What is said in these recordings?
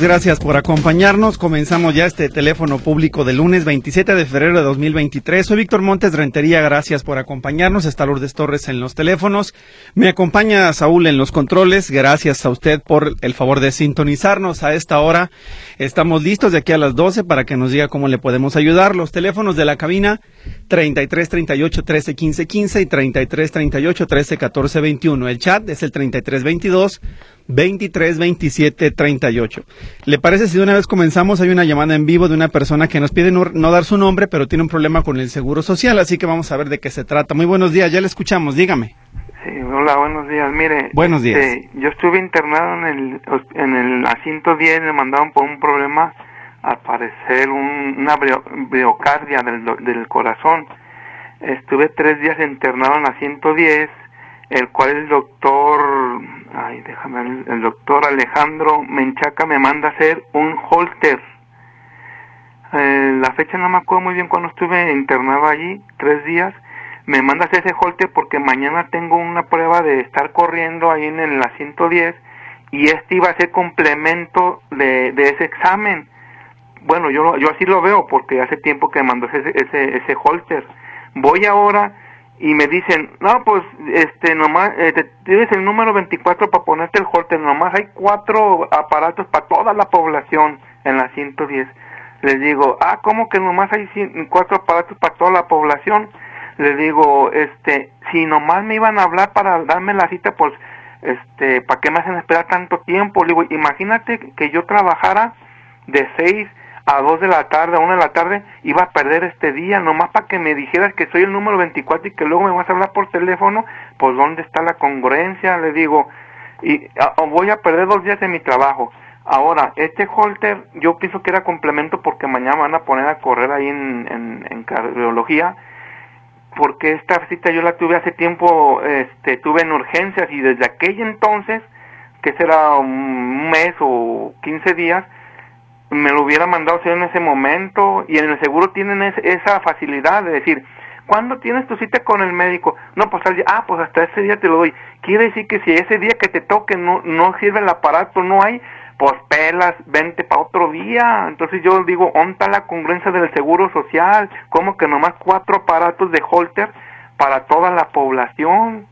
gracias por acompañarnos. Comenzamos ya este teléfono público del lunes 27 de febrero de 2023. Soy Víctor Montes Rentería, gracias por acompañarnos. Está Lourdes Torres en los teléfonos. Me acompaña Saúl en los controles. Gracias a usted por el favor de sintonizarnos a esta hora. Estamos listos de aquí a las 12 para que nos diga cómo le podemos ayudar. Los teléfonos de la cabina 33 38 13 15 15 y 33 38 13 14 21. El chat es el 33 22 23 27 38. ¿Le parece si de una vez comenzamos? Hay una llamada en vivo de una persona que nos pide no, dar su nombre, pero tiene un problema con el seguro social, así que vamos a ver de qué se trata. Muy buenos días, ya le escuchamos, dígame. Sí, hola, buenos días. Mire, buenos días. Este, yo estuve internado en el en el asiento 10, me mandaron por un problema, al parecer una briocardia del, del corazón. Estuve tres días internado en la 110 el cual el doctor, ay, déjame, el doctor Alejandro Menchaca me manda a hacer un holter. Eh, la fecha no me acuerdo muy bien cuando estuve internado allí, tres días. Me manda a hacer ese holter porque mañana tengo una prueba de estar corriendo ahí en el 110 y este iba a ser complemento de, de ese examen. Bueno, yo, yo así lo veo porque hace tiempo que me mandó ese, ese, ese holter. Voy ahora y me dicen, no, pues, este, nomás, eh, tienes el número 24 para ponerte el holter, nomás hay cuatro aparatos para toda la población en la 110. Les digo, ah, ¿cómo que nomás hay cuatro aparatos para toda la población? Les digo, este, si nomás me iban a hablar para darme la cita, pues, este, ¿para qué me hacen esperar tanto tiempo? Le digo, imagínate que yo trabajara de seis a 2 de la tarde, a 1 de la tarde, iba a perder este día, nomás para que me dijeras que soy el número 24 y que luego me vas a hablar por teléfono, pues ¿dónde está la congruencia? Le digo, y voy a perder dos días de mi trabajo. Ahora, este holter yo pienso que era complemento porque mañana van a poner a correr ahí en, en, cardiología, porque esta cita yo la tuve hace tiempo, este, tuve en urgencias y desde aquel entonces, que será un mes o 15 días, me lo hubiera mandado en ese momento y en el seguro tienen esa facilidad de decir, ¿cuándo tienes tu cita con el médico? No, pues ah, pues hasta ese día te lo doy. Quiere decir que si ese día que te toque no, no sirve el aparato, no hay, pues pelas, vente para otro día. Entonces yo digo, ¿onta la congruencia del seguro social? ¿Cómo que nomás cuatro aparatos de Holter para toda la población?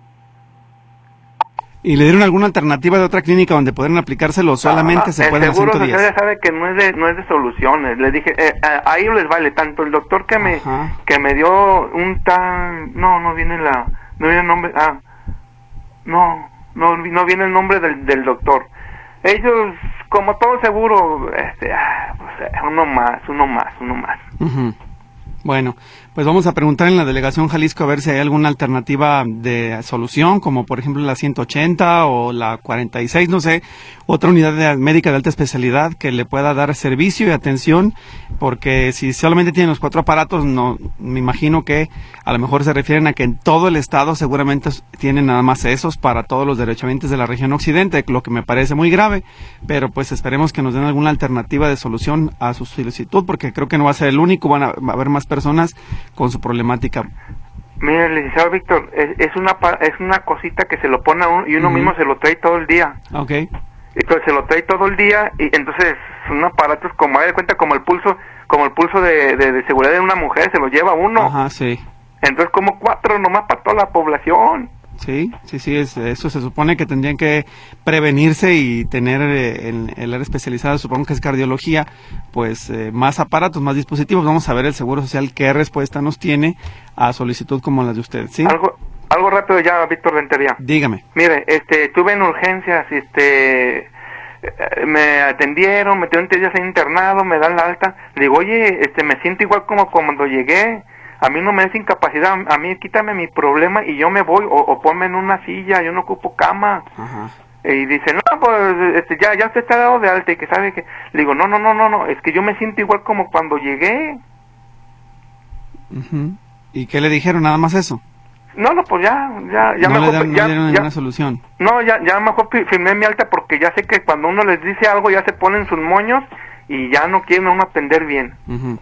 ¿Y le dieron alguna alternativa de otra clínica donde pueden aplicárselo solamente se pueden hacer seguro sabe que no es de, no es de soluciones. Le dije, eh, a, ellos les vale tanto. El doctor que me que me dio un tan... No, no viene la... No viene el nombre... Ah, no, no, no viene el nombre del, del doctor. Ellos, como todo seguro, este, ah, pues, uno más, uno más, uno más. Bueno, pues vamos a preguntar en la delegación Jalisco a ver si hay alguna alternativa de solución, como por ejemplo la 180 o la 46, no sé, otra unidad médica de alta especialidad que le pueda dar servicio y atención, porque si solamente tienen los cuatro aparatos, no, me imagino que a lo mejor se refieren a que en todo el estado seguramente tienen nada más esos para todos los derechohabientes de la región occidente, lo que me parece muy grave, pero pues esperemos que nos den alguna alternativa de solución a su solicitud, porque creo que no va a ser el único, van a, va a haber más personas con su problemática. Mire, licenciado Víctor, es, una es una cosita que se lo pone a uno y uno mismo se lo trae todo el día. Ok. Entonces se lo trae todo el día y entonces son aparatos como, de cuenta, como el pulso, como el pulso de, de, seguridad de una mujer, se lo lleva uno. Ajá, sí. Entonces como cuatro nomás para toda la población. Sí, sí, sí, es, eso se supone que tendrían que prevenirse y tener eh, en el área especializada, supongo que es cardiología, pues eh, más aparatos, más dispositivos. Vamos a ver el Seguro Social qué respuesta nos tiene a solicitud como la de usted, ¿sí? Algo, algo rápido ya, Víctor Rentería. Dígame. Mire, este, tuve en urgencias, este, eh, me atendieron, me tuvieron días internado, me dan la alta. Le digo, oye, este, me siento igual como cuando llegué a mí no me es incapacidad, a mí quítame mi problema y yo me voy o, o ponme en una silla, yo no ocupo cama. Y dice, no, pues este, ya, ya usted está dado de alta y que sabe que... Le digo, no, no, no, no, no, es que yo me siento igual como cuando llegué. ¿Y qué le dijeron? Nada más eso. No, no, pues ya, ya, ya no mejor, le dan, ya, no ya- solución. no, ya, ya mejor fi- firmé mi alta porque ya sé que cuando uno les dice algo ya se ponen sus moños y ya no quieren a uno atender bien. Ujú.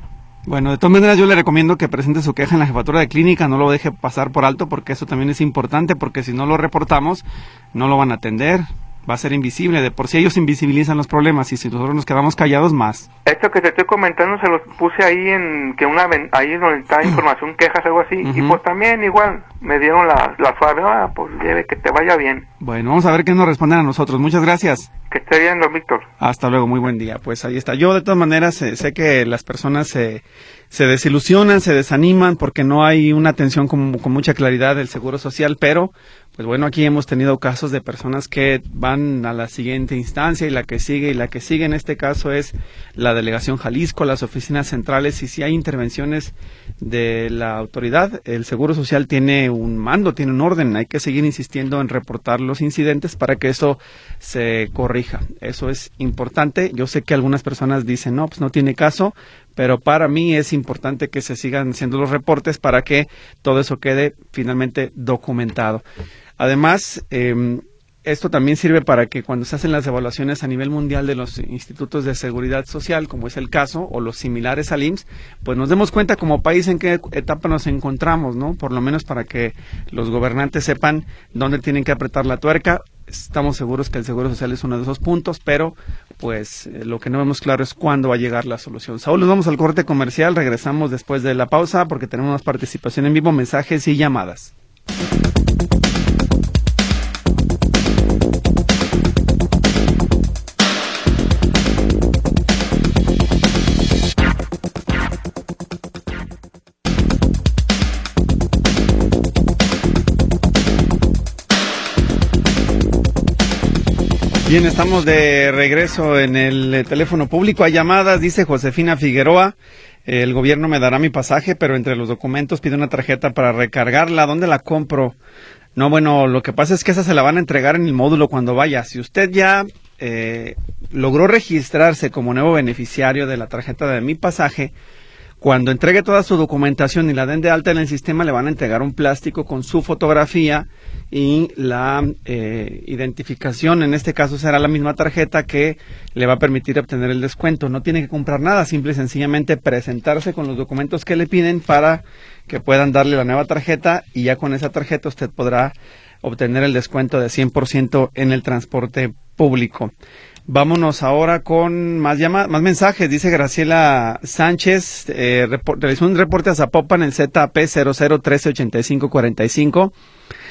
Bueno, de todas maneras yo le recomiendo que presente su queja en la jefatura de clínica, no lo deje pasar por alto porque eso también es importante porque si no lo reportamos no lo van a atender, va a ser invisible, de por sí ellos invisibilizan los problemas y si nosotros nos quedamos callados más. Esto que te estoy comentando se los puse ahí en que una ahí donde está información, quejas, algo así. Y pues también igual me dieron la, la suave, ah, pues lleve, que te vaya bien. Bueno, vamos a ver qué nos responden a nosotros. Muchas gracias. Que esté bien, don Víctor. Hasta luego, muy buen día. Pues ahí está. Yo de todas maneras eh, sé que las personas se, se desilusionan, se desaniman porque no hay una atención con, con mucha claridad del Seguro Social, pero pues bueno, aquí hemos tenido casos de personas que van a la siguiente instancia y la que sigue y la que sigue en este caso es la Delegación Jalisco, las oficinas centrales y si hay intervenciones de la autoridad, el Seguro Social tiene un mando, tiene un orden, hay que seguir insistiendo en reportar los incidentes para que eso se corrija. Eso es importante. Yo sé que algunas personas dicen, no, pues no tiene caso, pero para mí es importante que se sigan haciendo los reportes para que todo eso quede finalmente documentado. Además, eh, esto también sirve para que cuando se hacen las evaluaciones a nivel mundial de los institutos de seguridad social, como es el caso, o los similares al IMSS, pues nos demos cuenta como país en qué etapa nos encontramos, ¿no? Por lo menos para que los gobernantes sepan dónde tienen que apretar la tuerca. Estamos seguros que el Seguro Social es uno de esos puntos, pero pues eh, lo que no vemos claro es cuándo va a llegar la solución. Saúl, nos vamos al corte comercial, regresamos después de la pausa porque tenemos más participación en vivo, mensajes y llamadas. Bien, estamos de regreso en el eh, teléfono público. Hay llamadas, dice Josefina Figueroa. El gobierno me dará mi pasaje, pero entre los documentos pide una tarjeta para recargarla. ¿Dónde la compro? No, bueno, lo que pasa es que esa se la van a entregar en el módulo cuando vaya. Si usted ya eh, logró registrarse como nuevo beneficiario de la tarjeta de mi pasaje, cuando entregue toda su documentación y la den de alta en el sistema, le van a entregar un plástico con su fotografía y la eh, identificación. En este caso será la misma tarjeta que le va a permitir obtener el descuento. No tiene que comprar nada, simple y sencillamente presentarse con los documentos que le piden para que puedan darle la nueva tarjeta y ya con esa tarjeta usted podrá obtener el descuento de 100% en el transporte público. Vámonos ahora con más llama más mensajes. Dice Graciela Sánchez, eh, realizó un reporte a Zapopan en ZP 00138545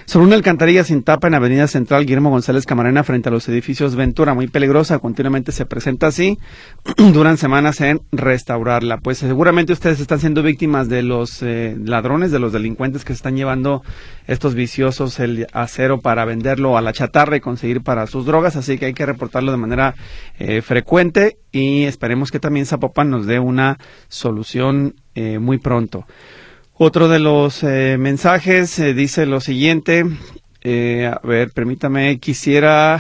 sobre una alcantarilla sin tapa en Avenida Central Guillermo González Camarena frente a los edificios Ventura, muy peligrosa, continuamente se presenta así, duran semanas en restaurarla. Pues seguramente ustedes están siendo víctimas de los eh, ladrones, de los delincuentes que están llevando estos viciosos el acero para venderlo a la chatarra y conseguir para sus drogas, así que hay que reportarlo de manera eh, frecuente y esperemos que también Zapopan nos dé una solución eh, muy pronto. Otro de los eh, mensajes eh, dice lo siguiente. eh, a ver, permítame, quisiera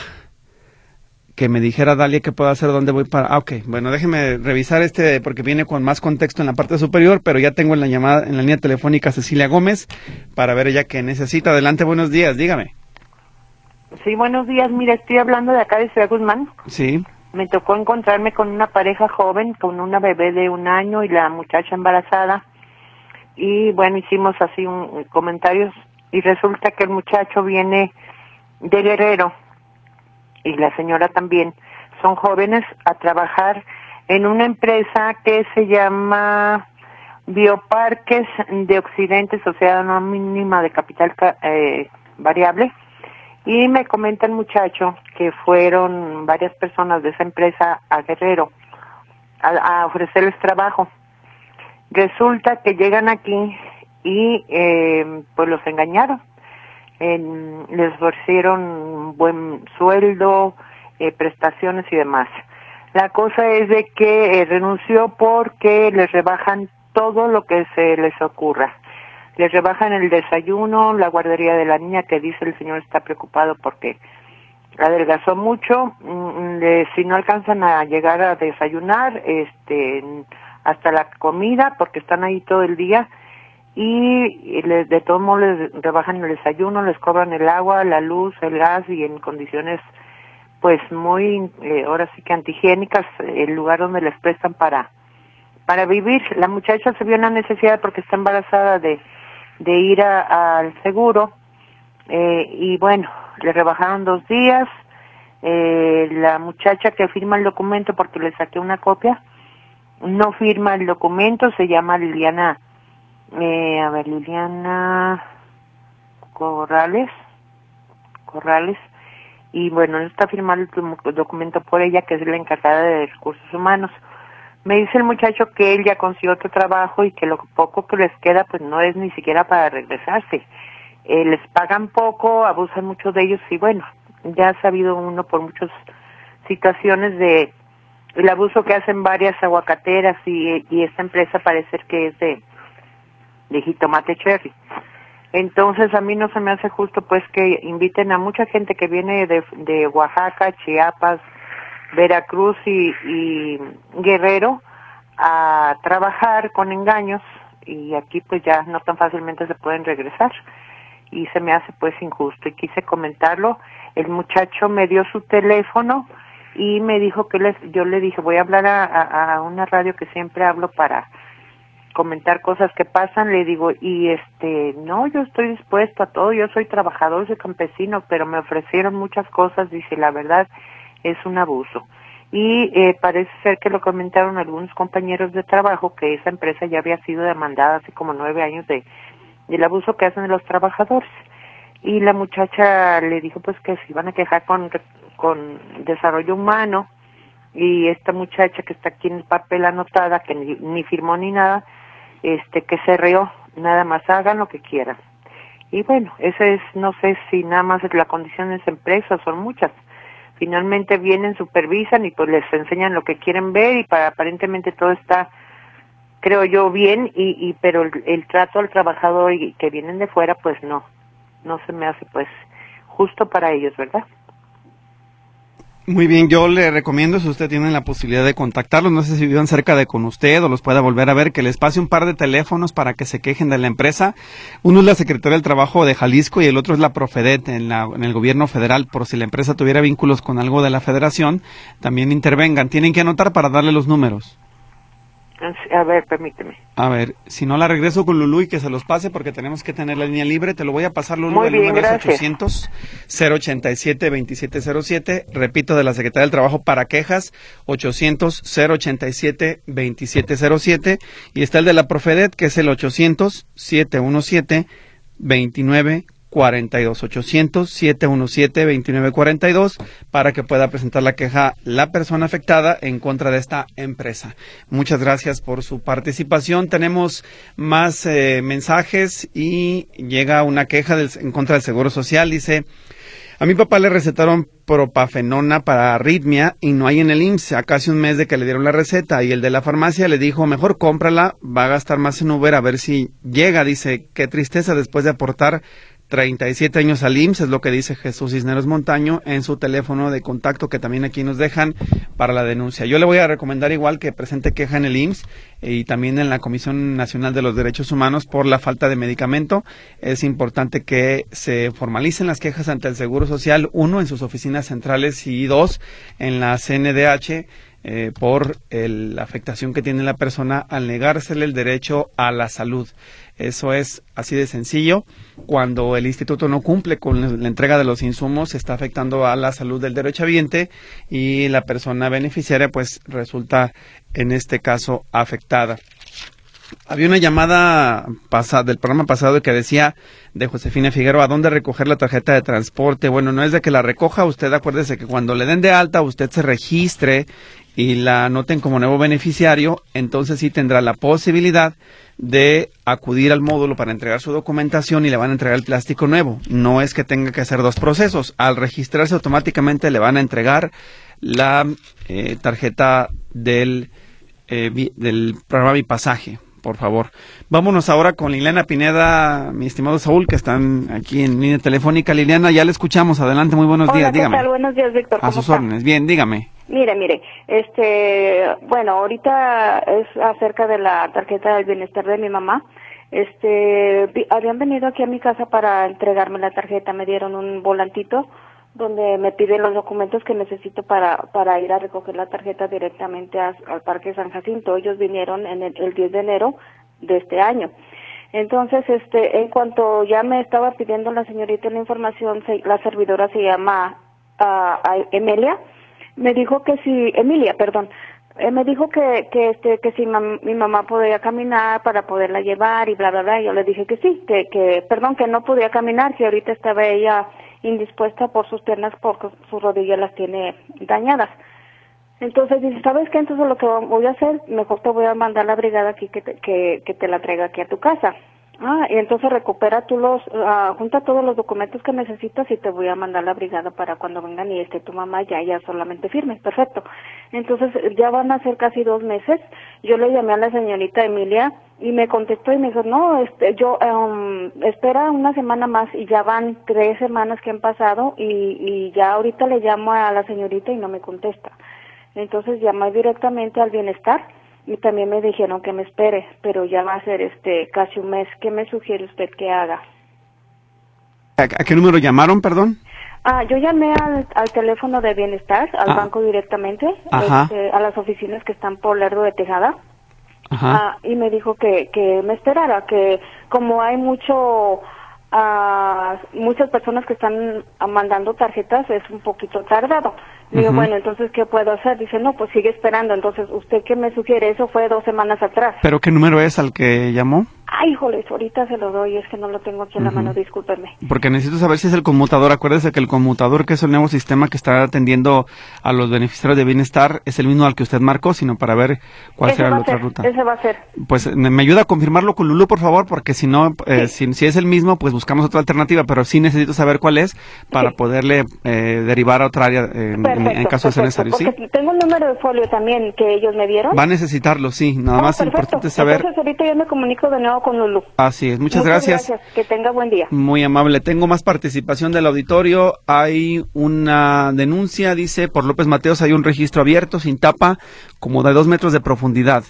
que me dijera Dalia qué puedo hacer, dónde voy para... Ah, ok, bueno, déjeme revisar este porque viene con más contexto en la parte superior, pero ya tengo en la llamada, en la línea telefónica Cecilia Gómez para ver ella qué necesita. Adelante, buenos días, dígame. Sí, buenos días. Mira, estoy hablando de acá de Ciudad Guzmán. Sí, Me tocó encontrarme con una pareja joven, con una bebé de un año y la muchacha embarazada. Y bueno, hicimos así un, comentarios y resulta que el muchacho viene de Guerrero y la señora también. Son jóvenes a trabajar en una empresa que se llama Bioparques de Occidente, Sociedad Anónima de Capital Ca- eh, Variable. Y me comenta el muchacho que fueron varias personas de esa empresa a Guerrero a ofrecerles trabajo. Resulta que llegan aquí y eh, pues los engañaron. En- les ofrecieron buen sueldo, eh, prestaciones y demás. La cosa es de que eh, renunció porque les rebajan todo lo que se les ocurra. Les rebajan el desayuno, la guardería de la niña que dice el señor está preocupado porque adelgazó mucho, mm, le- si no alcanzan a llegar a desayunar, este, hasta la comida, porque están ahí todo el día, y les, de todos modos les rebajan el desayuno, les cobran el agua, la luz, el gas y en condiciones pues muy, eh, ahora sí que antihigiénicas, el lugar donde les prestan para, para vivir. La muchacha se vio en la necesidad porque está embarazada de, de ir al seguro eh, y bueno, le rebajaron dos días. Eh, la muchacha que firma el documento, porque le saqué una copia, no firma el documento, se llama Liliana, eh, a ver, Liliana Corrales, Corrales, y bueno, no está firmado el documento por ella, que es la encargada de recursos humanos. Me dice el muchacho que él ya consiguió otro trabajo y que lo poco que les queda pues no es ni siquiera para regresarse. Eh, les pagan poco, abusan mucho de ellos y bueno, ya ha sabido uno por muchas situaciones de el abuso que hacen varias aguacateras y, y esta empresa parece que es de, de jitomate cherry. Entonces a mí no se me hace justo pues que inviten a mucha gente que viene de, de Oaxaca, Chiapas, Veracruz y, y Guerrero a trabajar con engaños y aquí pues ya no tan fácilmente se pueden regresar y se me hace pues injusto y quise comentarlo. El muchacho me dio su teléfono y me dijo que les, yo le dije voy a hablar a, una radio que siempre hablo para comentar cosas que pasan, le digo, y este, no, yo estoy dispuesto a todo, yo soy trabajador, soy campesino, pero me ofrecieron muchas cosas, dice, la verdad es un abuso. Y eh, parece ser que lo comentaron algunos compañeros de trabajo, que esa empresa ya había sido demandada hace como nueve años de del abuso que hacen los trabajadores. Y la muchacha le dijo pues que se iban a quejar con, con desarrollo humano, y esta muchacha que está aquí en el papel anotada, que ni, ni firmó ni nada, este que se rió, nada más hagan lo que quieran. Y bueno, esa es, no sé si nada más la condición de esa empresa, son muchas. Finalmente vienen, supervisan y pues les enseñan lo que quieren ver y para aparentemente todo está, creo yo, bien, y, y pero el, trato al trabajador y que vienen de fuera, pues no, no se me hace pues justo para ellos, ¿verdad? Muy bien, yo le recomiendo, si usted tiene la posibilidad de contactarlos, no sé si vivan cerca de con usted o los pueda volver a ver, que les pase un par de teléfonos para que se quejen de la empresa. Uno es la Secretaría del Trabajo de Jalisco y el otro es la Profedet en, la, en el gobierno federal, por si la empresa tuviera vínculos con algo de la federación, también intervengan. Tienen que anotar para darle los números. A ver, permíteme. A ver, si no la regreso con Lulú y que se los pase porque tenemos que tener la línea libre, te lo voy a pasar Lulú. Muy el bien, número gracias. es 800 087 2707. Repito, de la Secretaría del Trabajo para quejas, 800 087 2707. Y está el de la Profedet, que es el 800 717 29 42 800 717 2942 para que pueda presentar la queja la persona afectada en contra de esta empresa. Muchas gracias por su participación. Tenemos más eh, mensajes y llega una queja en contra del Seguro Social. Dice, a mi papá le recetaron propafenona para arritmia y no hay en el IMSS. A casi un mes de que le dieron la receta y el de la farmacia le dijo, mejor cómprala, va a gastar más en Uber a ver si llega. Dice, qué tristeza después de aportar 37 años al IMSS, es lo que dice Jesús Cisneros Montaño en su teléfono de contacto que también aquí nos dejan para la denuncia. Yo le voy a recomendar igual que presente queja en el IMSS y también en la Comisión Nacional de los Derechos Humanos por la falta de medicamento. Es importante que se formalicen las quejas ante el Seguro Social, uno, en sus oficinas centrales y dos, en la CNDH. Eh, por el- la afectación que tiene la persona al negársele el derecho a la salud. Eso es así de sencillo. Cuando el instituto no cumple con la- entrega de los insumos, se está afectando a la salud del derechohabiente y la persona beneficiaria pues resulta en este caso afectada. Había una llamada pasada, del programa pasado que decía de Josefina Figueroa, ¿a dónde recoger la tarjeta de transporte? Bueno, no es de que la recoja, usted acuérdese que cuando le den de alta, usted se registre y la anoten como nuevo beneficiario, entonces sí tendrá la posibilidad de acudir al módulo para entregar su documentación y le van a entregar el plástico nuevo. No es que tenga que hacer dos procesos. Al registrarse automáticamente le van a entregar la eh, tarjeta del, eh, del programa Mi Pasaje, por favor. Vámonos ahora con Liliana Pineda, mi estimado Saúl, que están aquí en línea telefónica. Liliana, ya le escuchamos. Adelante, muy buenos Hola, días. ¿qué Dígame. tal? Buenos días, Víctor. A ¿Cómo sus está? órdenes. Bien, dígame. Mire, mire, este, bueno, ahorita es acerca de la tarjeta del bienestar de mi mamá. Este, habían venido aquí a mi casa para entregarme la tarjeta, me dieron un volantito donde me piden los documentos que necesito para, para ir a recoger la tarjeta directamente al Parque San Jacinto. Ellos vinieron en el, el 10 de enero de este año. Entonces, este, en cuanto ya me estaba pidiendo la señorita la información, la servidora se llama uh, Emilia, me dijo que si, Emilia, perdón, eh, me dijo que, que este, que si mi mamá podía caminar para poderla llevar y bla, bla, bla. Yo le dije que sí, que, que, perdón, que no podía caminar, que ahorita estaba ella indispuesta por sus piernas porque sus rodillas las tiene dañadas. Entonces dice, ¿sabes qué? Entonces lo que voy a hacer, mejor te voy a mandar la brigada aquí que te, que, que te la traiga aquí a tu casa. Ah, y entonces recupera tú los, uh, junta todos los documentos que necesitas y te voy a mandar la brigada para cuando vengan y esté tu mamá ya, ya solamente firme. Perfecto. Entonces ya van a ser casi dos meses. Yo le llamé a la señorita Emilia y me contestó y me dijo, no, este, yo, um, espera una semana más y ya van tres semanas que han pasado y, y ya ahorita le llamo a la señorita y no me contesta. Entonces llamé directamente al bienestar y también me dijeron que me espere, pero ya va a ser este casi un mes. ¿Qué me sugiere usted que haga? ¿A, qué número llamaron, perdón? Ah, yo llamé al, teléfono de bienestar, al ah. banco directamente, este, a las oficinas que están por Lerdo de Tejada. Ah, y me dijo que, que me esperara, que como hay mucho a muchas personas que están mandando tarjetas es un poquito tardado. Digo, bueno, entonces, ¿qué puedo hacer? Dice, no, pues sigue esperando. Entonces, ¿usted qué me sugiere? Eso fue dos semanas atrás. ¿Pero qué número es al que llamó? Ay, híjoles, ahorita se lo doy, es que no lo tengo aquí en la mano, discúlpeme. Porque necesito saber si es el conmutador. Acuérdese que el conmutador, que es el nuevo sistema que está atendiendo a los beneficiarios de bienestar, es el mismo al que usted marcó, sino para ver cuál será la otra ruta. Ese va a ser. Pues me, ayuda a confirmarlo con Lulu, por favor, porque si no, eh, si, es el mismo, pues buscamos otra alternativa, pero sí necesito saber cuál es para poderle eh, derivar a otra área en, caso de ser necesario. ¿sí? Tengo un número de folio también que ellos me dieron. Va a necesitarlo, sí. Nada más importante saber. Entonces ahorita yo me comunico de nuevo con Lulu. Así es, muchas, gracias. gracias. Que tenga buen día. Muy amable. Tengo más participación del auditorio. Hay una denuncia, dice, por López Mateos hay un registro abierto, sin tapa, como de dos metros de profundidad.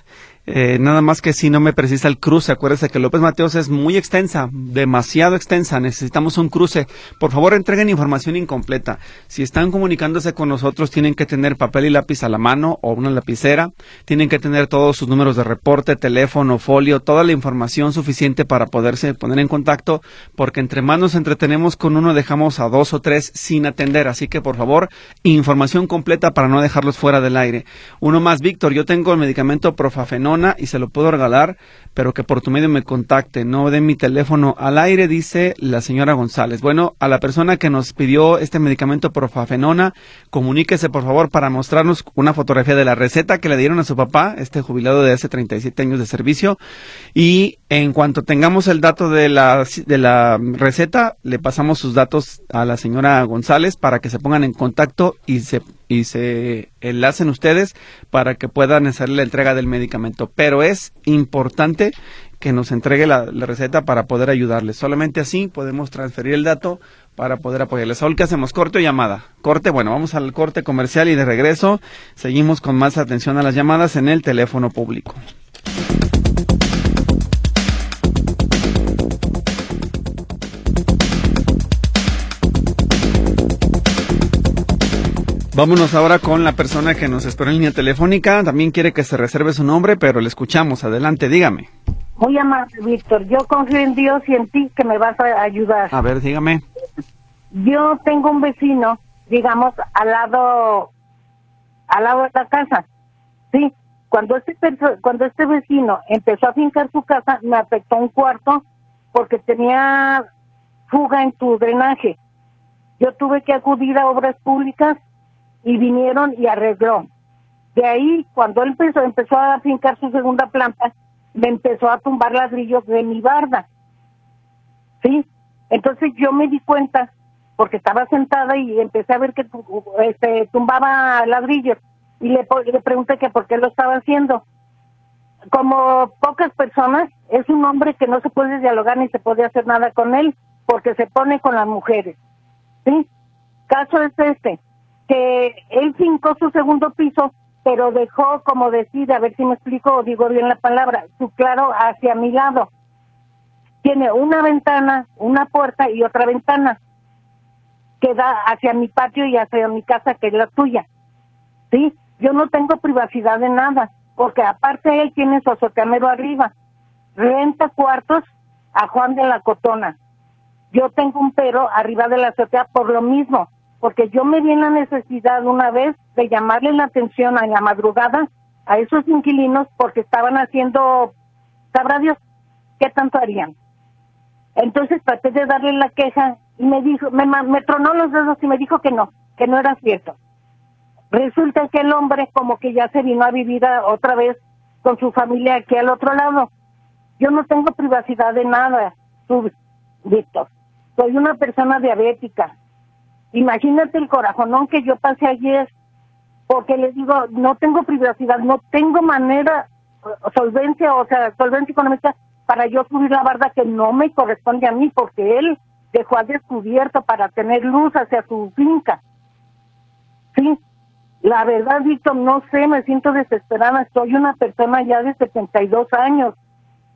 Eh, nada más que si no me precisa el cruce, acuérdese que López Mateos es muy extensa, demasiado extensa, necesitamos un cruce. Por favor, entreguen información incompleta. Si están comunicándose con nosotros, tienen que tener papel y lápiz a la mano o una lapicera, tienen que tener todos sus números de reporte, teléfono, folio, toda la información suficiente para poderse poner en contacto, porque entre más nos entretenemos con uno, dejamos a dos o tres sin atender. Así que, por favor, información completa para no dejarlos fuera del aire. Uno más, Víctor, yo tengo el medicamento Profafenol y se lo puedo regalar, pero que por tu medio me contacte. No de mi teléfono al aire, dice la señora González. Bueno, a la persona que nos pidió este medicamento profafenona, comuníquese por favor para mostrarnos una fotografía de la receta que le dieron a su papá, este jubilado de hace 37 años de servicio. Y en cuanto tengamos el dato de la, de la receta, le pasamos sus datos a la señora González para que se pongan en contacto y se y se enlacen ustedes para que puedan hacer la entrega del medicamento. Pero es importante que nos entregue la, receta para poder ayudarles. Solamente así podemos transferir el dato para poder apoyarles. Saúl, ¿qué hacemos? ¿Corte o llamada? Corte, bueno, vamos al corte comercial y de regreso seguimos con más atención a las llamadas en el teléfono público. Vámonos ahora con la persona que nos esperó en línea telefónica. También quiere que se reserve su nombre, pero le escuchamos. Adelante, dígame. Muy amable, Víctor. Yo confío en Dios y en ti que me vas a ayudar. A ver, dígame. Yo tengo un vecino, digamos, al lado, al lado de la casa. Sí. Cuando este, cuando este vecino empezó a fincar su casa, me afectó un cuarto porque tenía fuga en tu drenaje. Yo tuve que acudir a obras públicas y vinieron y arregló. De ahí, cuando él empezó, empezó a fincar su segunda planta, me empezó a tumbar ladrillos de mi barda. ¿Sí? Entonces yo me di cuenta, porque estaba sentada y empecé a ver que este, tumbaba ladrillos. Y le, pregunté que por qué lo estaba haciendo. Como pocas personas, es un hombre que no se puede dialogar ni se puede hacer nada con él, porque se pone con las mujeres. ¿Sí? Caso es este que él fincó su segundo piso, pero dejó, como decir, a ver si me explico o digo bien la palabra, su claro hacia mi lado. tiene una ventana, una puerta y otra ventana que da hacia mi patio y hacia mi casa, que es la tuya. ¿Sí? Yo no tengo privacidad de nada, porque aparte él tiene su azoteamero arriba. Renta cuartos a Juan de la Cotona. Yo tengo un pero arriba de la azotea por lo mismo, porque yo me vi en la necesidad una vez de llamarle la atención a la madrugada a esos inquilinos porque estaban haciendo, sabrá Dios, ¿qué tanto harían? Entonces traté de darle la queja y me dijo, me, tronó los dedos y me dijo que no, que no era cierto. Resulta que el hombre como que ya se vino a vivir otra vez con su familia aquí al otro lado. Yo no tengo privacidad de nada, Víctor. Soy una persona diabética. Imagínate el corajonón que yo pasé ayer, porque les digo, no tengo privacidad, no tengo manera, solvencia, o sea, solvencia económica para yo subir la barda que no me corresponde a mí, porque él dejó al descubierto para tener luz hacia su finca. Sí, la verdad, Víctor, no sé, me siento desesperada. Soy una persona ya de 72 años.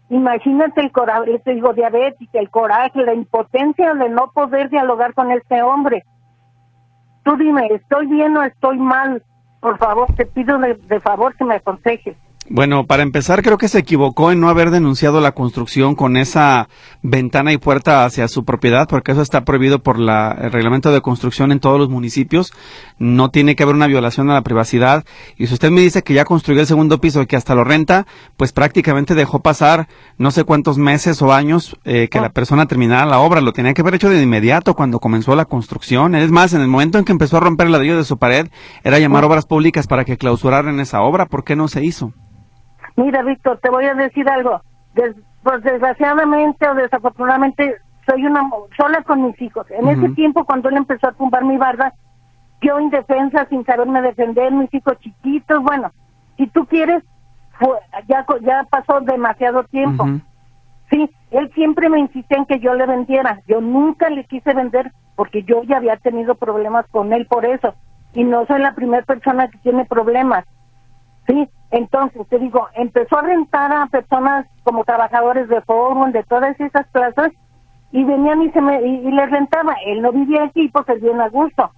Imagínate el coraje, te digo, diabética, el coraje, la impotencia de no poder dialogar con este hombre. Tú dime, ¿estoy bien o estoy mal? Por favor, te pido de, favor que me aconsejes. Bueno, para empezar, creo que se equivocó en no haber denunciado la construcción con esa ventana y puerta hacia su propiedad, porque eso está prohibido por la, el reglamento de construcción en todos los municipios. No tiene que haber una violación a la privacidad. Y si usted me dice que ya construyó el segundo piso y que hasta lo renta, pues prácticamente dejó pasar no sé cuántos meses o años eh, que la persona terminara la obra. Lo tenía que haber hecho de inmediato cuando comenzó la construcción. Es más, en el momento en que empezó a romper el ladrillo de su pared, era llamar obras públicas para que clausuraran esa obra. ¿Por qué no se hizo? Mira, Víctor, te voy a decir algo. pues desgraciadamente o desafortunadamente soy una sola con mis hijos. En ese tiempo, cuando él empezó a tumbar mi barda, yo indefensa, sin saberme defender, mis hijos chiquitos, bueno, si tú quieres, ya, ya pasó demasiado tiempo. Sí, él siempre me insistía en que yo le vendiera. Yo nunca le quise vender porque yo ya había tenido problemas con él por eso. Y no soy la primera persona que tiene problemas. Sí, entonces te digo, empezó a rentar a personas como trabajadores de forum, de todas esas plazas, y venían y se me, y, les rentaba. Él no vivía aquí, pues él bien a gusto.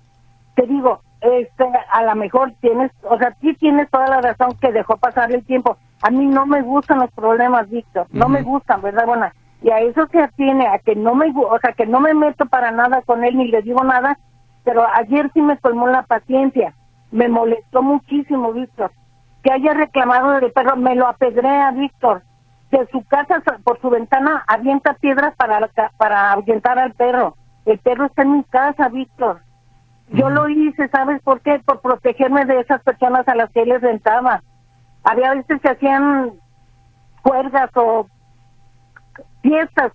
Te digo, este, a lo mejor tienes, o sea, sí tienes toda la razón que dejó pasar el tiempo. A mí no me gustan los problemas, Víctor, no me gustan, ¿verdad? Bueno, y a eso se atiene, a que no me, o sea, que no me meto para nada con él ni le digo nada, pero ayer sí me colmó la paciencia. Me molestó muchísimo, Víctor que haya reclamado del perro, me lo apedrea Víctor. De su casa, por su ventana, avienta piedras para, para ahuyentar al perro. El perro está en mi casa, Víctor. Yo lo hice, ¿sabes por qué? Por protegerme de esas personas a las que él les rentaba. Había veces que hacían cuerdas o fiestas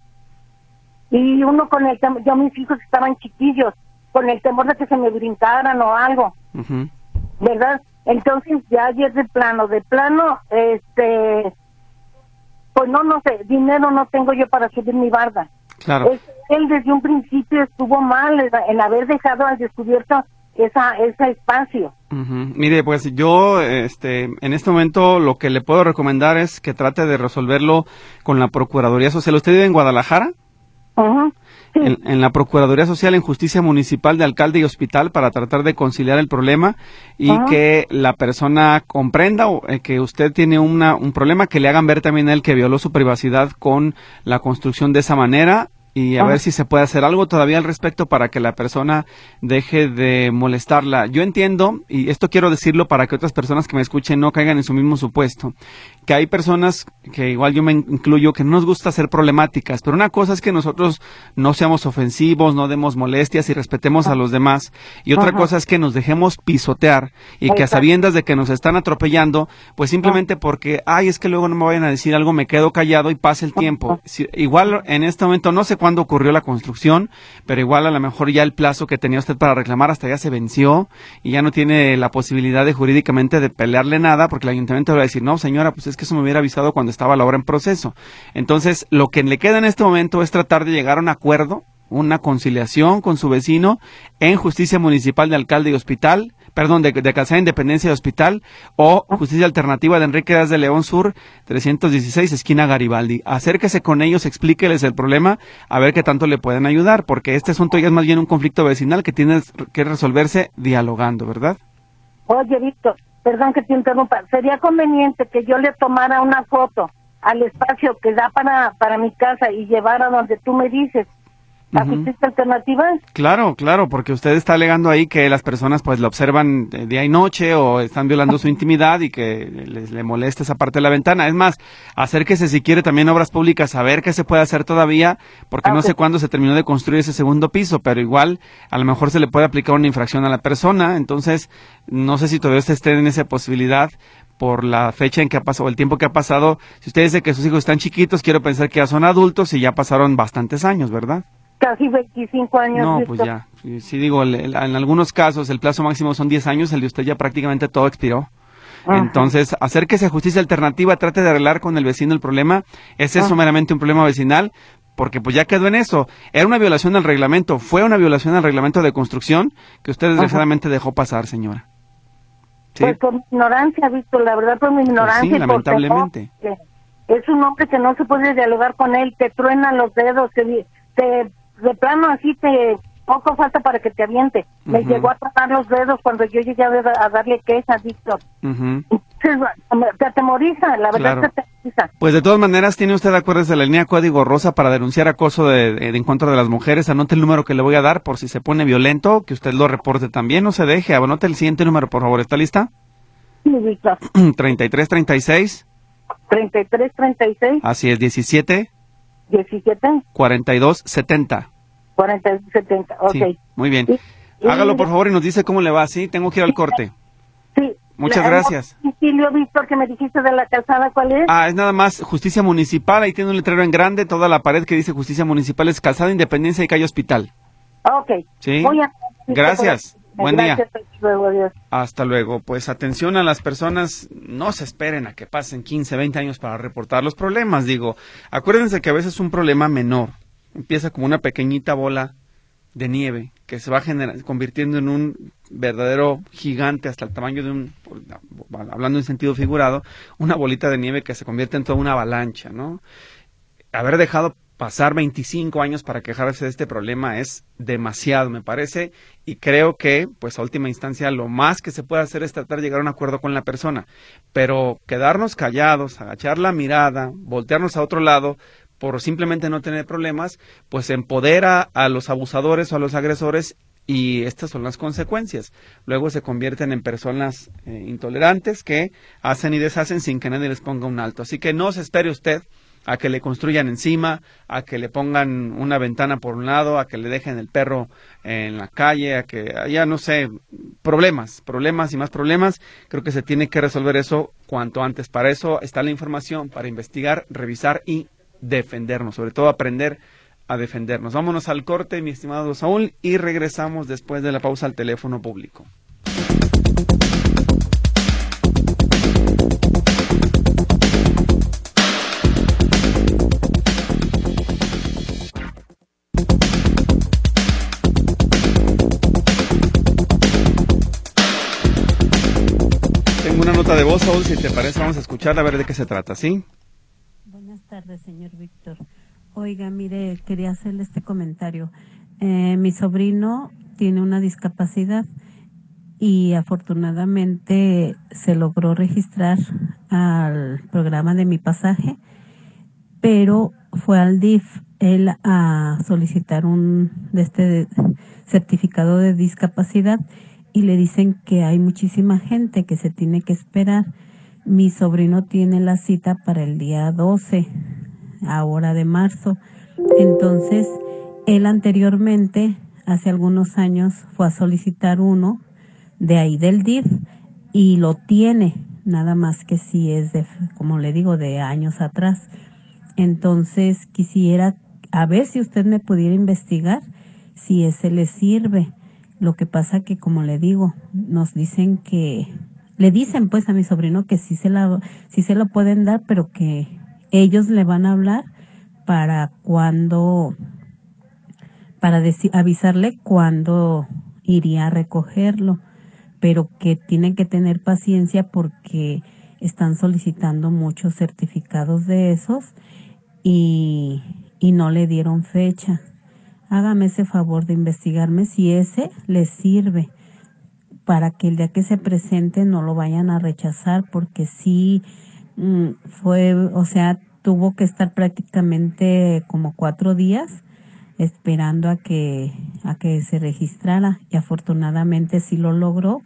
y uno con el temor, yo mis hijos estaban chiquillos, con el temor de que se me brincaran o algo, ¿verdad? Entonces ya ayer de plano, de plano, este, pues no, no sé, dinero no tengo yo para subir mi barda. Claro. él desde un principio estuvo mal en, haber dejado al descubierto esa, ese espacio. Mire, pues yo, este, en este momento lo que le puedo recomendar es que trate de resolverlo con la Procuraduría Social. ¿Usted vive en Guadalajara? En, la Procuraduría Social en Justicia Municipal de Alcalde y Hospital para tratar de conciliar el problema y que la persona comprenda eh, que usted tiene una, un problema, que le hagan ver también a él que violó su privacidad con la construcción de esa manera y a ver si se puede hacer algo todavía al respecto para que la persona deje de molestarla. Yo entiendo, y esto quiero decirlo para que otras personas que me escuchen no caigan en su mismo supuesto, que hay personas, que igual yo me incluyo, que no nos gusta ser problemáticas, pero una cosa es que nosotros no seamos ofensivos, no demos molestias y respetemos a los demás, y otra cosa es que nos dejemos pisotear y que a sabiendas de que nos están atropellando, pues simplemente porque, ay, es que luego no me vayan a decir algo, me quedo callado y pase el tiempo. igual en este momento no sé cuándo ocurrió la construcción, pero igual a lo mejor ya el plazo que tenía usted para reclamar hasta ya se venció y ya no tiene la posibilidad de jurídicamente de pelearle nada porque el ayuntamiento va a decir, no señora, pues es que eso me hubiera avisado cuando estaba la obra en proceso. Entonces, lo que le queda en este momento es tratar de llegar a un acuerdo, una conciliación con su vecino en justicia municipal de alcalde y hospital perdón, de, de Calzada Independencia de Hospital o Justicia Alternativa de Enrique Díaz de León Sur, 316, esquina Garibaldi. Acérquese con ellos, explíqueles el problema, a ver qué tanto le pueden ayudar, porque este asunto ya es más bien un conflicto vecinal que tiene que resolverse dialogando, ¿verdad? Oye, Víctor, perdón que te interrumpa. Sería conveniente que yo le tomara una foto al espacio que da para, para mi casa y llevara donde tú me dices ¿La justicia alternativa? Claro, claro, porque usted está alegando ahí que las personas pues lo observan día y noche o están violando su intimidad y que les, le molesta esa parte de la ventana. Es más, acérquese si quiere también obras públicas a ver qué se puede hacer todavía, porque no sé cuándo se terminó de construir ese segundo piso, pero igual a lo mejor se le puede aplicar una infracción a la persona, entonces no sé si todavía usted esté en esa posibilidad, por la fecha en que ha pasado, el tiempo que ha pasado. Si usted dice que sus hijos están chiquitos, quiero pensar que ya son adultos y ya pasaron bastantes años, ¿verdad? Casi 25 años. No, pues ya. Sí, digo, en algunos casos el plazo máximo son 10 años, el de usted ya prácticamente todo expiró. Entonces, acérquese a justicia alternativa, trate de arreglar con el vecino el problema. Ese es meramente un problema vecinal, porque pues ya quedó en eso. Era una violación al reglamento, fue una violación al reglamento de construcción que usted desgraciadamente dejó pasar, señora. Pues por mi ignorancia, Víctor, la verdad por mi pues ignorancia. sí, lamentablemente. es un hombre que no se puede dialogar con él, te truena los dedos, te, te de plano así te poco falta para que te aviente. Me llegó a tratar los dedos cuando yo llegué a, darle queja, Víctor. te atemoriza, la verdad que te atemoriza. Pues de todas maneras, tiene usted acuerdos de la línea Código Rosa para denunciar acoso de, de, encuentro de las mujeres. Anote el número que le voy a dar por si se pone violento, que usted lo reporte también, no se deje. Anote el siguiente número, por favor. ¿Está lista? Sí, Víctor. 3336. 3336. Así es, 17. 17. 4270. 4270, ok. Sí, muy bien. Hágalo por favor y nos dice cómo le va, ¿sí? Tengo que ir al corte. Sí. Muchas gracias. Silvio Víctor, que me dijiste de la calzada, ¿cuál es? Ah, es nada más Justicia Municipal, ahí tiene un letrero en grande, toda la pared que dice Justicia Municipal es Calzada Independencia y Calle Hospital. Ok. Sí. Gracias. Buen día. Hasta luego. Pues atención a las personas, no se esperen a que pasen 15, 20 años para reportar los problemas. Digo, acuérdense que a veces un problema menor empieza como una pequeñita bola de nieve que se va convirtiendo en un verdadero gigante hasta el tamaño de un, hablando en sentido figurado, una bolita de nieve que se convierte en toda una avalancha, ¿no? Haber dejado pasar 25 años para quejarse de este problema es demasiado, me parece, y creo que, pues a última instancia, lo más que se puede hacer es tratar de llegar a un acuerdo con la persona, pero quedarnos callados, agachar la mirada, voltearnos a otro lado, por simplemente no tener problemas, pues empodera a los abusadores o a los agresores y estas son las consecuencias. Luego se convierten en personas eh, intolerantes que hacen y deshacen sin que nadie les ponga un alto. Así que no se espere usted a que le construyan encima, a que le pongan una ventana por un lado, a que le dejen el perro en la calle, a que haya, no sé, problemas, problemas y más problemas. Creo que se tiene que resolver eso cuanto antes. Para eso está la información, para investigar, revisar y defendernos, sobre todo aprender a defendernos. Vámonos al corte, mi estimado Saúl, y regresamos después de la pausa al teléfono público. De voz, Saúl, si te parece, vamos a escuchar a ver de qué se trata, ¿sí? Buenas tardes, señor Víctor. Oiga, mire, quería hacerle este comentario. Eh, mi sobrino tiene una discapacidad y afortunadamente se logró registrar al programa de mi pasaje, pero fue al DIF él a solicitar un de este certificado de discapacidad y le dicen que hay muchísima gente que se tiene que esperar. Mi sobrino tiene la cita para el día 12, ahora de marzo. Entonces, él anteriormente, hace algunos años, fue a solicitar uno de ahí del DIF y lo tiene, nada más que si es de, como le digo, de años atrás. Entonces, quisiera a ver si usted me pudiera investigar si ese le sirve lo que pasa que, como le digo, nos dicen que, le dicen pues a mi sobrino que sí se la, sí se lo pueden dar, pero que ellos le van a hablar para cuando, para avisarle cuándo iría a recogerlo. pero que tienen que tener paciencia porque están solicitando muchos certificados de esos y, y no le dieron fecha. Hágame ese favor de investigarme si ese les sirve para que el día que se presente no lo vayan a rechazar porque sí mm, fue, o sea, tuvo que estar prácticamente como cuatro días esperando a que, a que se registrara y afortunadamente sí lo logró,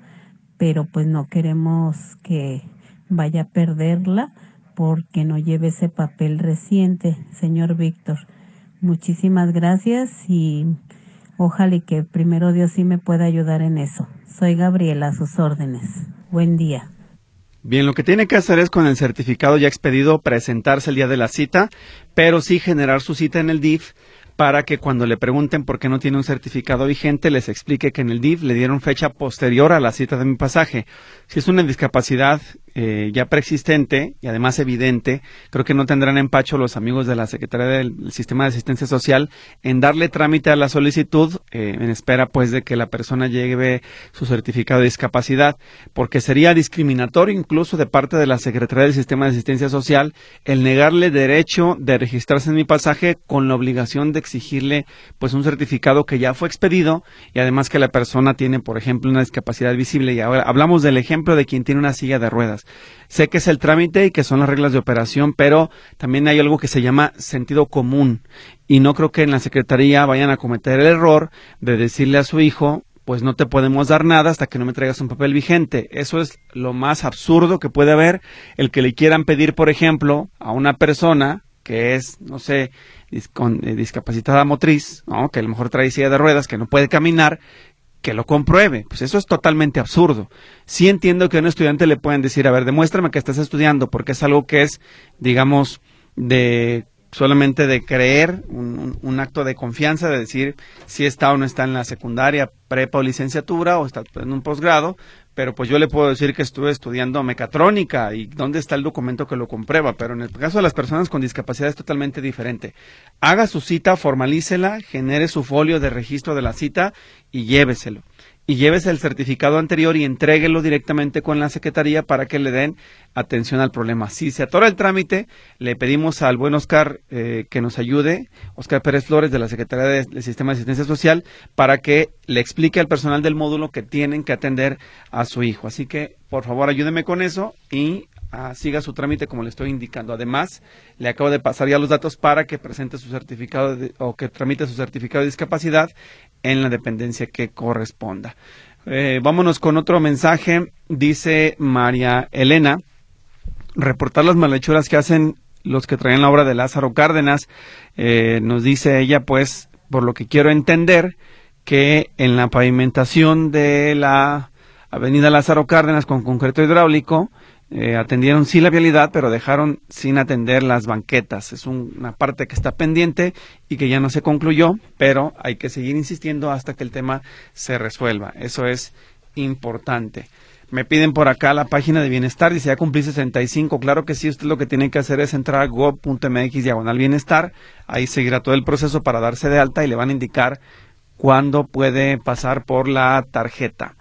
pero pues no queremos que vaya a perderla porque no lleve ese papel reciente, señor Víctor. Muchísimas gracias y ojalá que primero Dios sí me pueda ayudar en eso. Soy Gabriela, a sus órdenes. Buen día. Bien, lo que tiene que hacer es con el certificado ya expedido presentarse el día de la cita, pero sí generar su cita en el DIF para que cuando le pregunten por qué no tiene un certificado vigente les explique que en el DIF le dieron fecha posterior a la cita de mi pasaje. Si es una discapacidad eh, ya preexistente y además evidente, creo que no tendrán empacho los amigos de la Secretaría del Sistema de Asistencia Social en darle trámite a la solicitud eh, en espera pues de que la persona lleve su certificado de discapacidad, porque sería discriminatorio incluso de parte de la Secretaría del Sistema de Asistencia Social el negarle derecho de registrarse en mi pasaje con la obligación de exigirle pues un certificado que ya fue expedido y además que la persona tiene por ejemplo una discapacidad visible y ahora hablamos del ejemplo de quien tiene una silla de ruedas. Sé que es el trámite y que son las reglas de operación, pero también hay algo que se llama sentido común. Y no creo que en la Secretaría vayan a cometer el error de decirle a su hijo, pues no te podemos dar nada hasta que no me traigas un papel vigente. Eso es lo más absurdo que puede haber, el que le quieran pedir, por ejemplo, a una persona que es, no sé, con eh, discapacitada motriz, ¿no? que a lo mejor trae silla de ruedas, que no puede caminar, que lo compruebe. Pues eso es totalmente absurdo. Sí entiendo que a un estudiante le pueden decir, a ver, demuéstrame que estás estudiando, porque es algo que es, digamos, de solamente de creer, un, acto de confianza, de decir si está o no está en la secundaria, prepa o licenciatura, o está en un posgrado, pero pues yo le puedo decir que estuve estudiando mecatrónica y dónde está el documento que lo comprueba, pero en el caso de las personas con discapacidad es totalmente diferente. Haga su cita, formalícela, genere su folio de registro de la cita y lléveselo y llévese el certificado anterior y entréguelo directamente con la Secretaría para que le den atención al problema. Si se atora el trámite, le pedimos al buen Oscar eh, que nos ayude, Oscar Pérez Flores de la Secretaría del Sistema de Asistencia Social, para que le explique al personal del módulo que tienen que atender a su hijo. Así que, por favor, ayúdeme con eso y ah, siga su trámite como le estoy indicando. Además, le acabo de pasar ya los datos para que presente su certificado o que tramite su certificado de discapacidad en la dependencia que corresponda. Eh, vámonos con otro mensaje. Dice María Elena, reportar las malhechuras que hacen los que traen la obra de Lázaro Cárdenas. Eh, nos dice ella, pues, por lo que quiero entender, que en la pavimentación de la avenida Lázaro Cárdenas con concreto hidráulico, eh, atendieron sí la vialidad, pero dejaron sin atender las banquetas. Es una parte que está pendiente y que ya no se concluyó, pero hay que seguir insistiendo hasta que el tema se resuelva. Eso es importante. Me piden por acá la página de bienestar, dice ya cumplí 65. Claro que sí, usted lo que tiene que hacer es entrar a go.mx diagonal bienestar. Ahí seguirá todo el proceso para darse de alta y le van a indicar cuándo puede pasar por la tarjeta.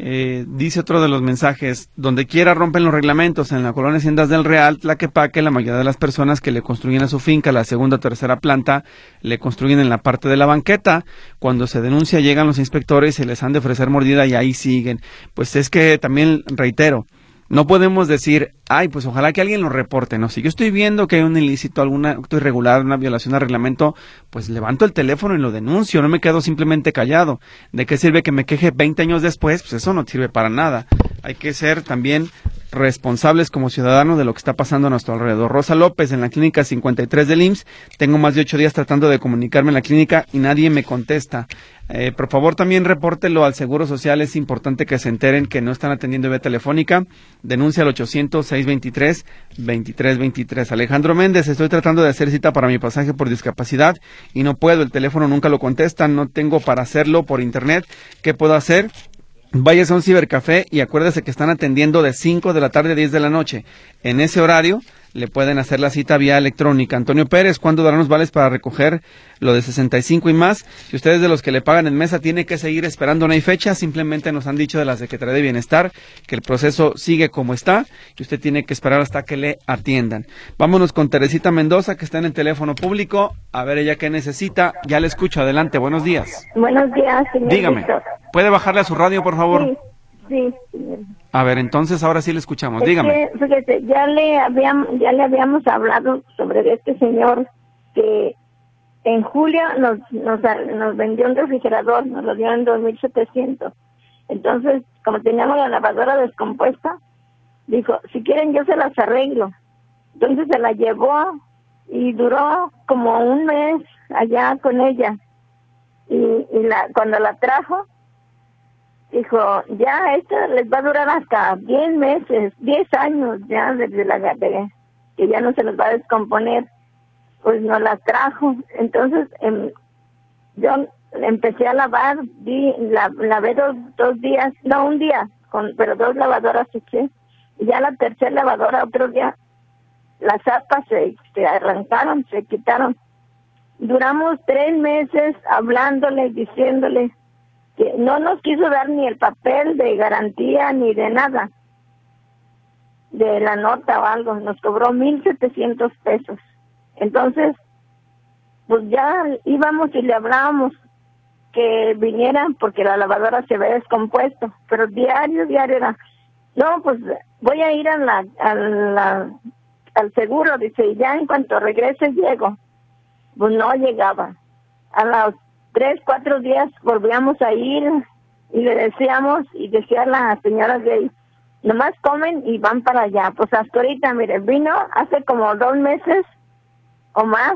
Eh, dice otro de los mensajes, donde quiera rompen los reglamentos, en la colonia Haciendas del Real, Tlaquepaque, la mayoría de las personas que le construyen a su finca la segunda o tercera planta, le construyen en la parte de la banqueta. Cuando se denuncia llegan los inspectores y les han de ofrecer mordida y ahí siguen. Pues es que también reitero, no podemos decir, ay, pues ojalá que alguien lo reporte, ¿no? Si yo estoy viendo que hay un ilícito, algún acto irregular, una violación al reglamento, pues levanto el teléfono y lo denuncio, no me quedo simplemente callado. ¿De qué sirve que me queje 20 años después? Pues eso no sirve para nada. Hay que ser también responsables como ciudadanos de lo que está pasando a nuestro alrededor. Rosa López, en la clínica 53 del IMSS, tengo más de ocho días tratando de comunicarme en la clínica y nadie me contesta. Eh, por favor, también repórtelo al Seguro Social. Es importante que se enteren que no están atendiendo vía telefónica. Denuncia al 800-623-2323. Alejandro Méndez, estoy tratando de hacer cita para mi pasaje por discapacidad y no puedo. El teléfono nunca lo contesta. No tengo para hacerlo por internet. ¿Qué puedo hacer? Vayas a un cibercafé y acuérdese que están atendiendo de 5 de la tarde a 10 de la noche. En ese horario le pueden hacer la cita vía electrónica. Antonio Pérez, ¿cuándo darán los vales para recoger lo de 65 y más? Si ustedes de los que le pagan en mesa tiene que seguir esperando, no hay fecha, simplemente nos han dicho de la Secretaría de Bienestar que el proceso sigue como está y usted tiene que esperar hasta que le atiendan. Vámonos con Teresita Mendoza, que está en el teléfono público. A ver ella qué necesita. Ya le escucho. Adelante. Buenos días. Buenos días, señor Dígame. ¿Puede bajarle a su radio, por favor? Sí, sí, señor. A ver, entonces ahora sí le escuchamos. Es Dígame. que, fíjese, ya le habíamos, ya le habíamos hablado sobre este señor que en julio nos, nos, nos vendió un refrigerador, nos lo dio en 2.700. Entonces, como teníamos la lavadora descompuesta, dijo, si quieren yo se las arreglo. Entonces se la llevó y duró como un mes allá con ella. Y, y la, cuando la trajo, dijo, ya esta les va a durar hasta 10 meses, 10 años ya desde la de- que ya no se les va a descomponer. Pues no la trajo. Entonces em, yo empecé a lavar, di, la, lavé dos, dos días, no un día, con, pero dos lavadoras eché. Y ya la tercera lavadora otro día, las zapas se, se arrancaron, se quitaron. Duramos tres meses hablándole, diciéndole, no nos quiso dar ni el papel de garantía ni de nada, de la nota o algo, nos cobró mil setecientos pesos. Entonces, pues ya íbamos y le hablábamos que vinieran porque la lavadora se había descompuesto, pero diario, diario era, no, pues voy a ir a la, al seguro, dice, y ya en cuanto regrese llego. Pues no llegaba. A los tres, cuatro días volvíamos a ir y le decíamos, y decía la señora Gay, nomás comen y van para allá. Pues hasta ahorita, mire, vino hace como dos meses o más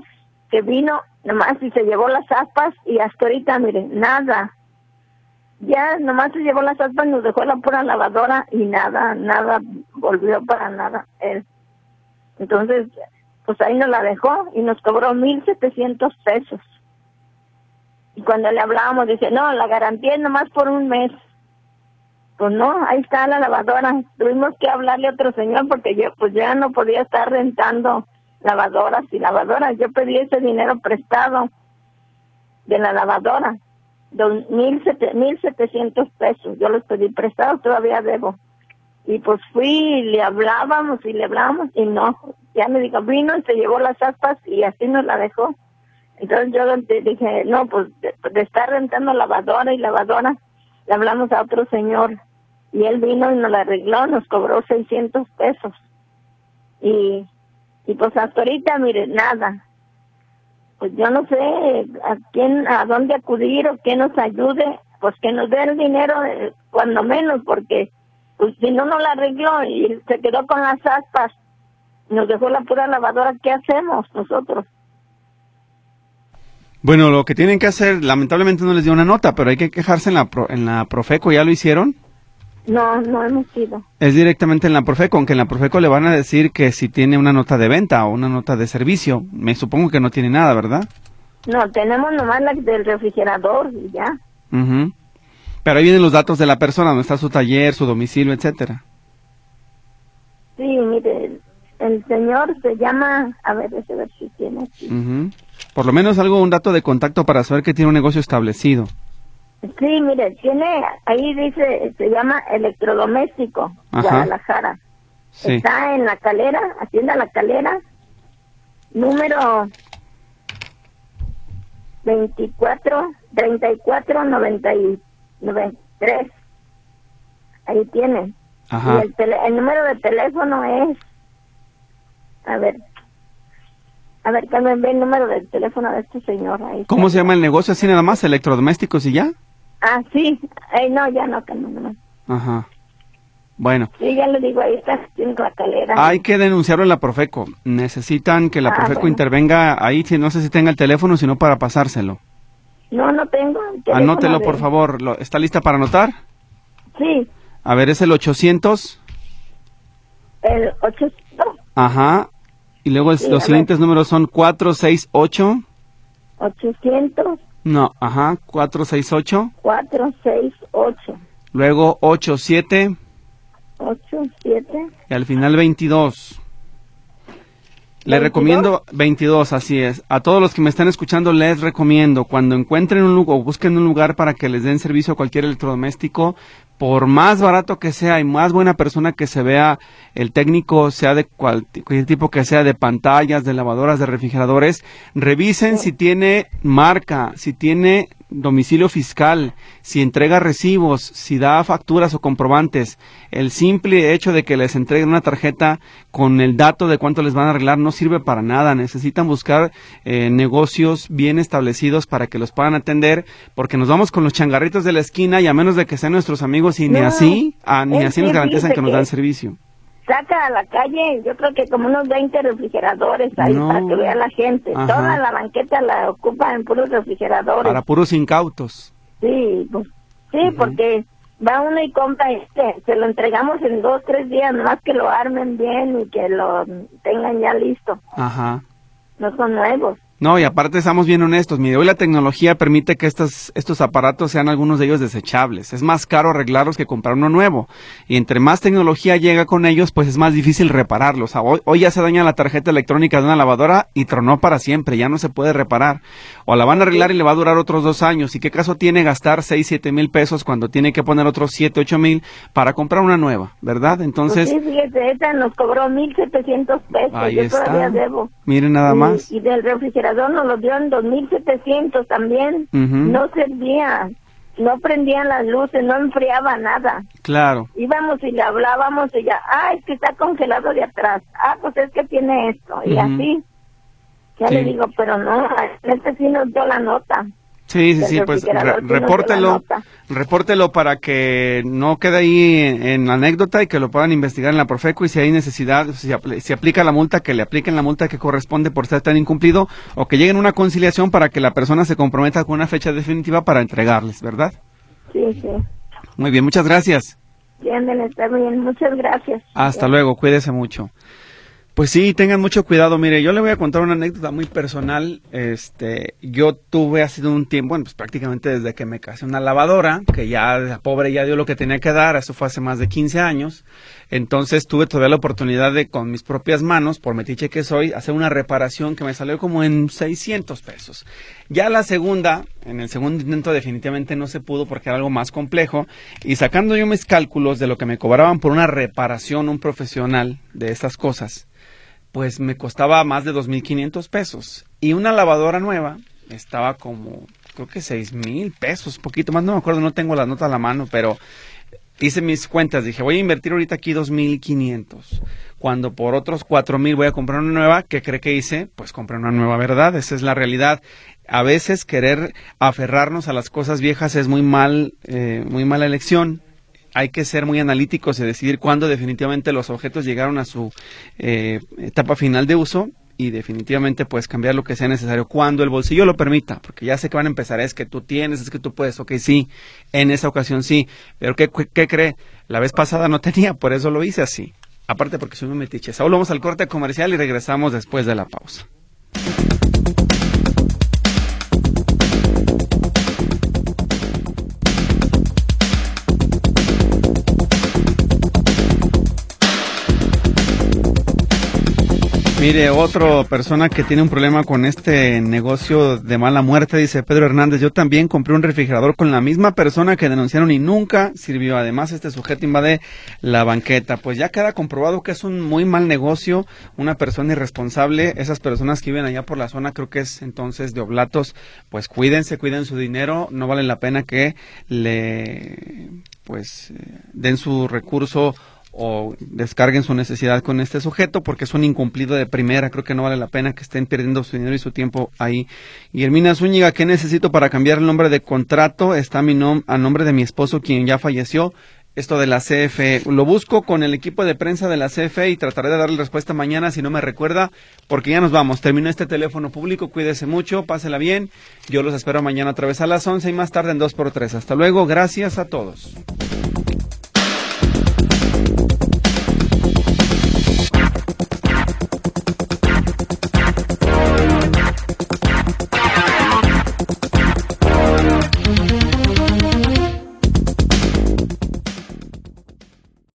que vino nomás y se llevó las aspas y hasta ahorita, mire, nada. Ya nomás se llevó las aspas, nos dejó la pura lavadora y nada, nada, volvió para nada él. Entonces, pues ahí nos la dejó y nos cobró mil setecientos pesos. Y cuando le hablábamos, dice, no, la garantía es nomás por un mes. Pues no, ahí está la lavadora. Tuvimos que hablarle a otro señor porque yo pues ya no podía estar rentando lavadoras y lavadoras. Yo pedí ese dinero prestado de la lavadora, dos mil sete- mil setecientos pesos. Yo los pedí prestados, todavía debo. Y pues fui y le hablábamos y le hablábamos y no. Ya me dijo, vino y se llevó las aspas y así nos la dejó. Entonces yo dije, no, pues de, estar rentando lavadora y lavadora, le hablamos a otro señor y él vino y nos la arregló, nos cobró 600 pesos. Y, y pues hasta ahorita, mire, nada. Pues yo no sé a quién, a dónde acudir o quién nos ayude, pues que nos dé el dinero eh, cuando menos, porque pues si no nos la arregló y se quedó con las aspas, nos dejó la pura lavadora, ¿qué hacemos nosotros? Bueno, lo que tienen que hacer, lamentablemente no les dio una nota, pero hay que quejarse en la, pro- en la Profeco, ¿ya lo hicieron? No, no hemos ido. Es directamente en la Profeco, aunque en la Profeco le van a decir que si tiene una nota de venta o una nota de servicio. Me supongo que no tiene nada, ¿verdad? No, tenemos nomás la del refrigerador y ya. Ujú. Pero ahí vienen los datos de la persona, donde está su taller, su domicilio, etcétera. Sí, mire, el, el señor se llama, a ver, déjeme ver si tiene aquí. Por lo menos algo, un dato de contacto para saber que tiene un negocio establecido. Sí, mire, tiene, ahí dice, se llama electrodoméstico, Ajá. Guadalajara. Sí. Está en la calera, Hacienda La Calera, número 24, 34, 90 y 93. Ahí tiene. Ajá. Y el, tele- el número de teléfono es, a ver, a ver, Carmen, ve el número del teléfono de este señor. Ahí ¿Cómo se llama el negocio? ¿Así nada más? ¿Electrodomésticos y ya? Ah, sí. Ay, no, ya no, Carmen, no. Ajá. Bueno, Sí, ya le digo, ahí está la calera. hay que denunciarlo en la Profeco. Necesitan que la Ah, Profeco bueno. intervenga ahí, si no sé si tenga el teléfono, sino para pasárselo. No, no tengo. el teléfono Anótelo, por favor. Lo- ¿Está lista para anotar? Sí, A ver, es el 800. el 800, Ajá. Y luego es- Sí, a los ver. siguientes números son 468. 800, No, ajá, 468. 468, Luego 87 87, y al final 22. Le recomiendo 22, así es. A todos los que me están escuchando les recomiendo cuando encuentren un lugar o busquen un lugar para que les den servicio a cualquier electrodoméstico, por más barato que sea y más buena persona que se vea el técnico, sea de cualquier tipo que sea, de pantallas, de lavadoras, de refrigeradores, revisen si tiene marca, si tiene domicilio fiscal, si entrega recibos, si da facturas o comprobantes. El simple hecho de que les entreguen una tarjeta con el dato de cuánto les van a arreglar no sirve para nada. Necesitan buscar eh, negocios bien establecidos para que los puedan atender, porque nos vamos con los changarritos de la esquina y a menos de que sean nuestros amigos y ni así, ah, ni así nos garantizan que nos dan servicio saca a la calle, yo creo que como unos 20 refrigeradores ahí para que vea la gente. Toda la banqueta la ocupan puros refrigeradores. Para puros incautos. Sí, pues, sí, porque va uno y compra este, se lo entregamos en dos, tres días, más que lo armen bien y que lo tengan ya listo. Ajá. No son nuevos. No, y aparte estamos bien honestos. Mire, hoy la tecnología permite que estos, estos aparatos sean algunos de ellos desechables. Es más caro arreglarlos que comprar uno nuevo. Y entre más tecnología llega con ellos, pues es más difícil repararlos. Hoy, hoy ya se daña la tarjeta electrónica de una lavadora y tronó para siempre. Ya no se puede reparar. O la van a arreglar y le va a durar otros dos años. ¿Y qué caso tiene gastar seis, siete mil pesos cuando tiene que poner otros siete, ocho mil para comprar una nueva? ¿Verdad? Entonces. Pues sí, esta nos cobró mil setecientos pesos. Ahí Yo está. todavía debo. Miren nada más. Y del refrigerador nos lo dio en 2700 también. No servía. No prendían las luces, no enfriaba nada. Claro. Íbamos y le hablábamos y ya, ah, es que está congelado de atrás. Ah, pues es que tiene esto. Y así. Ya Sí. le digo, pero no, este sí nos dio la nota. Sí, sí, sí, pues re- repórtelo, para que no quede ahí en, en la anécdota y que lo puedan investigar en la Profeco y si hay necesidad, si, apl- si aplica la multa, que le apliquen la multa que corresponde por ser tan incumplido o que lleguen a una conciliación para que la persona se comprometa con una fecha definitiva para entregarles, ¿verdad? Sí, sí. Muy bien, muchas gracias. Bien, está bien. Muchas gracias. Hasta luego, cuídese mucho. Pues sí, tengan mucho cuidado. Mire, yo le voy a contar una anécdota muy personal. Este, yo tuve hace un tiempo, bueno, pues prácticamente desde que me casé una lavadora, que ya la pobre ya dio lo que tenía que dar, eso fue hace más de 15 años. Entonces tuve todavía la oportunidad de con mis propias manos, por metiche que soy, hacer una reparación que me salió como en 600 pesos. Ya la segunda, en el segundo intento definitivamente no se pudo porque era algo más complejo y sacando yo mis cálculos de lo que me cobraban por una reparación un profesional de estas cosas, pues me costaba más de 2.500 pesos. Y una lavadora nueva estaba como, creo que 6.000 pesos, poquito más, no me acuerdo, no tengo la nota a la mano, pero hice mis cuentas, dije, voy a invertir ahorita aquí 2.500. Cuando por otros 4.000 voy a comprar una nueva, ¿qué cree que hice? Pues compré una nueva, ¿verdad? Esa es la realidad. A veces querer aferrarnos a las cosas viejas es muy mal, eh, muy mala elección hay que ser muy analíticos y decidir cuándo definitivamente los objetos llegaron a su eh, etapa final de uso y definitivamente puedes cambiar lo que sea necesario cuando el bolsillo lo permita, porque ya sé que van a empezar, es que tú tienes, es que tú puedes, ok, sí, en esa ocasión sí, pero ¿qué, qué cree? La vez pasada no tenía, por eso lo hice así, aparte porque soy un metiche. Ahora vamos al corte comercial y regresamos después de la pausa. Mire, otra persona que tiene un problema con este negocio de mala muerte, dice Pedro Hernández, yo también compré un refrigerador con la misma persona que denunciaron y nunca sirvió. Además, este sujeto invade la banqueta. Pues ya queda comprobado que es un muy mal negocio, una persona irresponsable. Esas personas que viven allá por la zona, creo que es entonces de Oblatos, pues cuídense, cuiden su dinero. No vale la pena que le, pues, eh, den su recurso o descarguen su necesidad con este sujeto porque es un incumplido de primera. Creo que no vale la pena que estén perdiendo su dinero y su tiempo ahí. Y Hermina Zúñiga, ¿qué necesito para cambiar el nombre de contrato? Está mi nom a nombre de mi esposo, quien ya falleció. Esto de la CFE. Lo busco con el equipo de prensa de la CFE y trataré de darle respuesta mañana si no me recuerda, porque ya nos vamos. Terminó este teléfono público. Cuídese mucho, pásela bien. Yo los espero mañana otra vez a las 11 y más tarde en 2x3. Hasta luego. Gracias a todos.